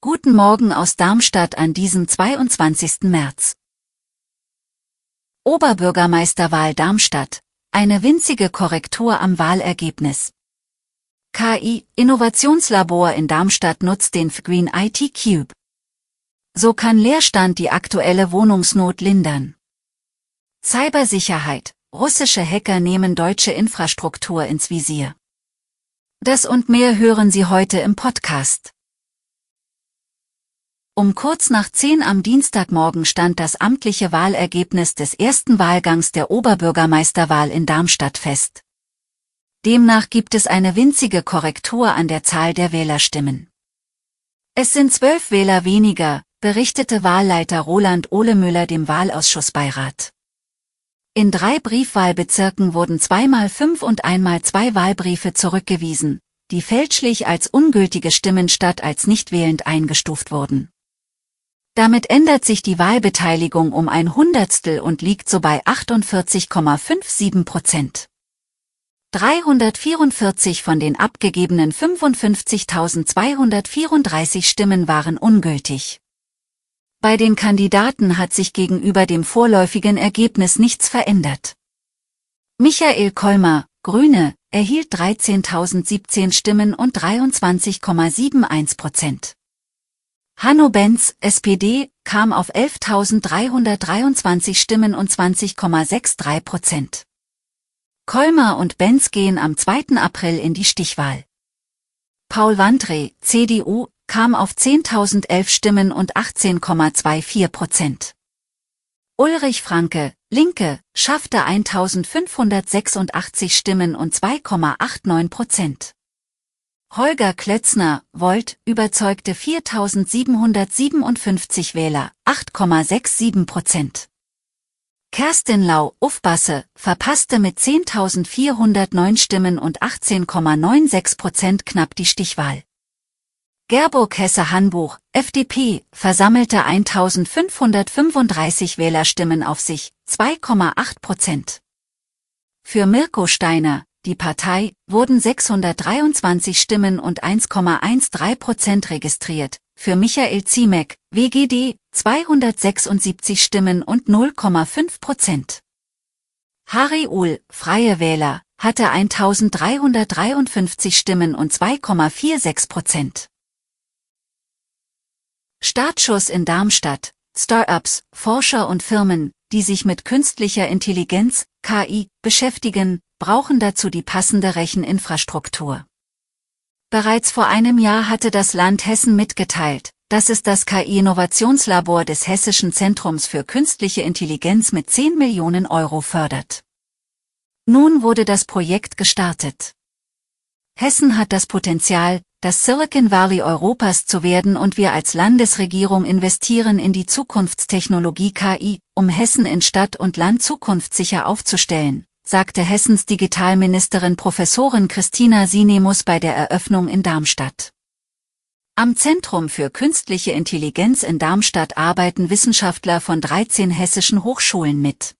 Guten Morgen aus Darmstadt an diesem 22. März. Oberbürgermeisterwahl Darmstadt. Eine winzige Korrektur am Wahlergebnis. KI Innovationslabor in Darmstadt nutzt den Green IT Cube. So kann Leerstand die aktuelle Wohnungsnot lindern. Cybersicherheit. Russische Hacker nehmen deutsche Infrastruktur ins Visier. Das und mehr hören Sie heute im Podcast. Um kurz nach 10 am Dienstagmorgen stand das amtliche Wahlergebnis des ersten Wahlgangs der Oberbürgermeisterwahl in Darmstadt fest. Demnach gibt es eine winzige Korrektur an der Zahl der Wählerstimmen. Es sind zwölf Wähler weniger, berichtete Wahlleiter Roland Ohlemüller dem Wahlausschussbeirat. In drei Briefwahlbezirken wurden zweimal fünf und einmal zwei Wahlbriefe zurückgewiesen, die fälschlich als ungültige Stimmen statt als nicht wählend eingestuft wurden. Damit ändert sich die Wahlbeteiligung um ein Hundertstel und liegt so bei 48,57 Prozent. 344 von den abgegebenen 55.234 Stimmen waren ungültig. Bei den Kandidaten hat sich gegenüber dem vorläufigen Ergebnis nichts verändert. Michael Kolmer, Grüne, erhielt 13.017 Stimmen und 23,71 Prozent. Hanno Benz, SPD, kam auf 11.323 Stimmen und 20,63 Prozent. Kolmer und Benz gehen am 2. April in die Stichwahl. Paul Wandre, CDU, kam auf 10.011 Stimmen und 18,24 Prozent. Ulrich Franke, Linke, schaffte 1.586 Stimmen und 2,89 Prozent. Holger Klötzner, Volt, überzeugte 4.757 Wähler, 8,67 Prozent. Kerstin Lau, Ufbasse, verpasste mit 10.409 Stimmen und 18,96 Prozent knapp die Stichwahl. Gerburg Hesse-Hanbuch, FDP, versammelte 1535 Wählerstimmen auf sich, 2,8 Prozent. Für Mirko Steiner, die Partei, wurden 623 Stimmen und 1,13 Prozent registriert, für Michael Ziemek, WGD, 276 Stimmen und 0,5 Prozent. Harry Uhl, Freie Wähler, hatte 1353 Stimmen und 2,46 Prozent. Startschuss in Darmstadt. Startups, Forscher und Firmen, die sich mit künstlicher Intelligenz, KI, beschäftigen, brauchen dazu die passende Recheninfrastruktur. Bereits vor einem Jahr hatte das Land Hessen mitgeteilt, dass es das KI-Innovationslabor des Hessischen Zentrums für künstliche Intelligenz mit 10 Millionen Euro fördert. Nun wurde das Projekt gestartet. Hessen hat das Potenzial, das Silicon Valley Europas zu werden und wir als Landesregierung investieren in die Zukunftstechnologie KI, um Hessen in Stadt und Land zukunftssicher aufzustellen, sagte Hessens Digitalministerin Professorin Christina Sinemus bei der Eröffnung in Darmstadt. Am Zentrum für künstliche Intelligenz in Darmstadt arbeiten Wissenschaftler von 13 hessischen Hochschulen mit.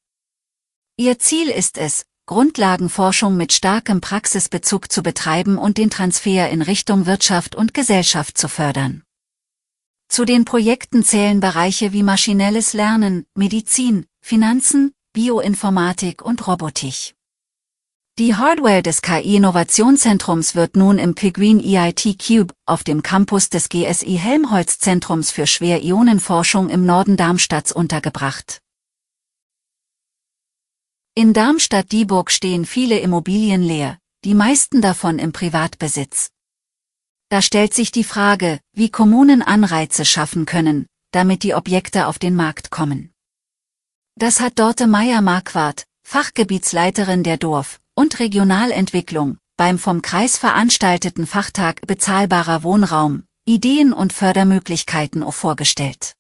Ihr Ziel ist es, Grundlagenforschung mit starkem Praxisbezug zu betreiben und den Transfer in Richtung Wirtschaft und Gesellschaft zu fördern. Zu den Projekten zählen Bereiche wie maschinelles Lernen, Medizin, Finanzen, Bioinformatik und Robotik. Die Hardware des KI-Innovationszentrums wird nun im Pigreen EIT Cube auf dem Campus des GSI Helmholtz Zentrums für Schwerionenforschung im Norden Darmstadts untergebracht. In Darmstadt-Dieburg stehen viele Immobilien leer, die meisten davon im Privatbesitz. Da stellt sich die Frage, wie Kommunen Anreize schaffen können, damit die Objekte auf den Markt kommen. Das hat Dorte Meyer-Marquardt, Fachgebietsleiterin der Dorf- und Regionalentwicklung, beim vom Kreis veranstalteten Fachtag Bezahlbarer Wohnraum, Ideen und Fördermöglichkeiten vorgestellt.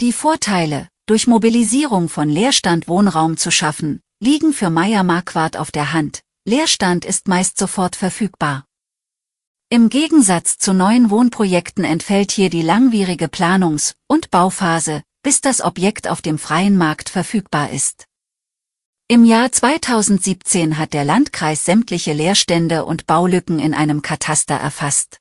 Die Vorteile, durch Mobilisierung von Leerstand Wohnraum zu schaffen, liegen für Meier Marquardt auf der Hand. Leerstand ist meist sofort verfügbar. Im Gegensatz zu neuen Wohnprojekten entfällt hier die langwierige Planungs- und Bauphase, bis das Objekt auf dem freien Markt verfügbar ist. Im Jahr 2017 hat der Landkreis sämtliche Leerstände und Baulücken in einem Kataster erfasst.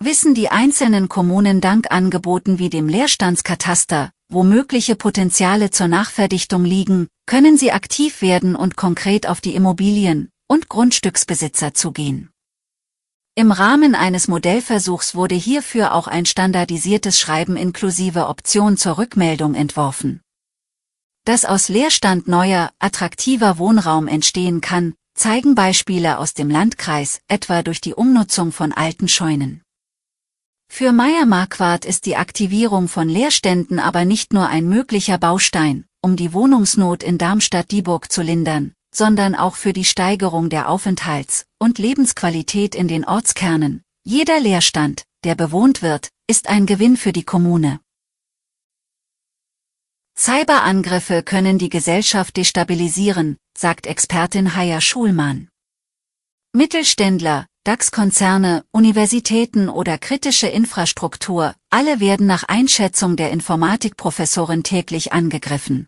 Wissen die einzelnen Kommunen dank Angeboten wie dem Leerstandskataster, wo mögliche Potenziale zur Nachverdichtung liegen, können sie aktiv werden und konkret auf die Immobilien- und Grundstücksbesitzer zugehen. Im Rahmen eines Modellversuchs wurde hierfür auch ein standardisiertes Schreiben inklusive Option zur Rückmeldung entworfen. Dass aus Leerstand neuer, attraktiver Wohnraum entstehen kann, zeigen Beispiele aus dem Landkreis, etwa durch die Umnutzung von alten Scheunen. Für Meyer Marquardt ist die Aktivierung von Leerständen aber nicht nur ein möglicher Baustein, um die Wohnungsnot in Darmstadt-Dieburg zu lindern, sondern auch für die Steigerung der Aufenthalts- und Lebensqualität in den Ortskernen. Jeder Leerstand, der bewohnt wird, ist ein Gewinn für die Kommune. Cyberangriffe können die Gesellschaft destabilisieren, sagt Expertin Haya Schulmann. Mittelständler, DAX-Konzerne, Universitäten oder kritische Infrastruktur, alle werden nach Einschätzung der Informatikprofessorin täglich angegriffen.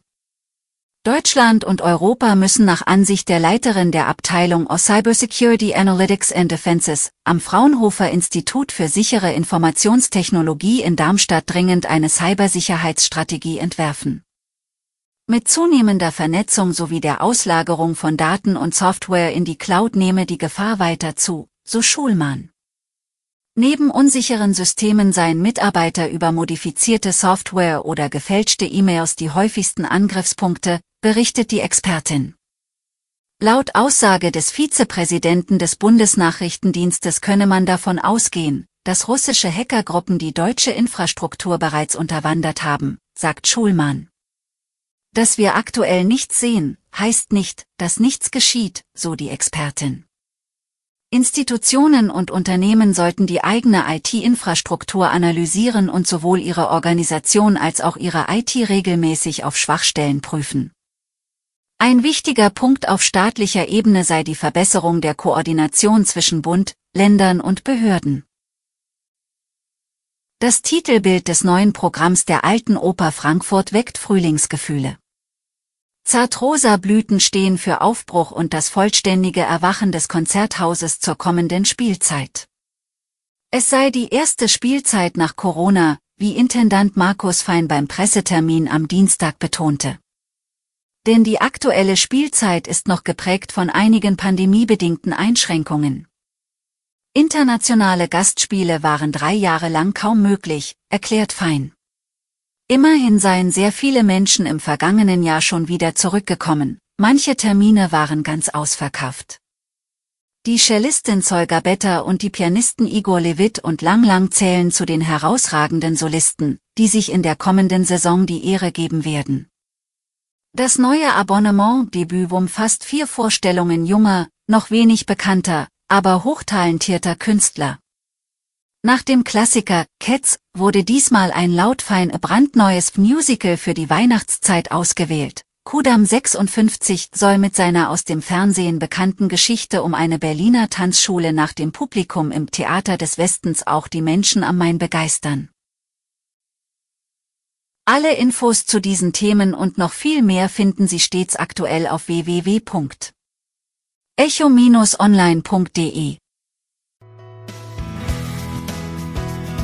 Deutschland und Europa müssen nach Ansicht der Leiterin der Abteilung of Cybersecurity Analytics and Defenses am Fraunhofer Institut für sichere Informationstechnologie in Darmstadt dringend eine Cybersicherheitsstrategie entwerfen. Mit zunehmender Vernetzung sowie der Auslagerung von Daten und Software in die Cloud nehme die Gefahr weiter zu, so Schulmann. Neben unsicheren Systemen seien Mitarbeiter über modifizierte Software oder gefälschte E-Mails die häufigsten Angriffspunkte, berichtet die Expertin. Laut Aussage des Vizepräsidenten des Bundesnachrichtendienstes könne man davon ausgehen, dass russische Hackergruppen die deutsche Infrastruktur bereits unterwandert haben, sagt Schulmann. Dass wir aktuell nichts sehen, heißt nicht, dass nichts geschieht, so die Expertin. Institutionen und Unternehmen sollten die eigene IT-Infrastruktur analysieren und sowohl ihre Organisation als auch ihre IT regelmäßig auf Schwachstellen prüfen. Ein wichtiger Punkt auf staatlicher Ebene sei die Verbesserung der Koordination zwischen Bund, Ländern und Behörden. Das Titelbild des neuen Programms der Alten Oper Frankfurt weckt Frühlingsgefühle. Zartrosa Blüten stehen für Aufbruch und das vollständige Erwachen des Konzerthauses zur kommenden Spielzeit. Es sei die erste Spielzeit nach Corona, wie Intendant Markus Fein beim Pressetermin am Dienstag betonte. Denn die aktuelle Spielzeit ist noch geprägt von einigen pandemiebedingten Einschränkungen. Internationale Gastspiele waren drei Jahre lang kaum möglich, erklärt Fein. Immerhin seien sehr viele Menschen im vergangenen Jahr schon wieder zurückgekommen, manche Termine waren ganz ausverkauft. Die Cellistin Zolga Better und die Pianisten Igor Levit und Lang Lang zählen zu den herausragenden Solisten, die sich in der kommenden Saison die Ehre geben werden. Das neue Abonnement-Debüt umfasst vier Vorstellungen junger, noch wenig bekannter, aber hochtalentierter Künstler. Nach dem Klassiker Cats wurde diesmal ein lautfein brandneues Musical für die Weihnachtszeit ausgewählt. Kudam 56 soll mit seiner aus dem Fernsehen bekannten Geschichte um eine Berliner Tanzschule nach dem Publikum im Theater des Westens auch die Menschen am Main begeistern. Alle Infos zu diesen Themen und noch viel mehr finden Sie stets aktuell auf www.echo-online.de.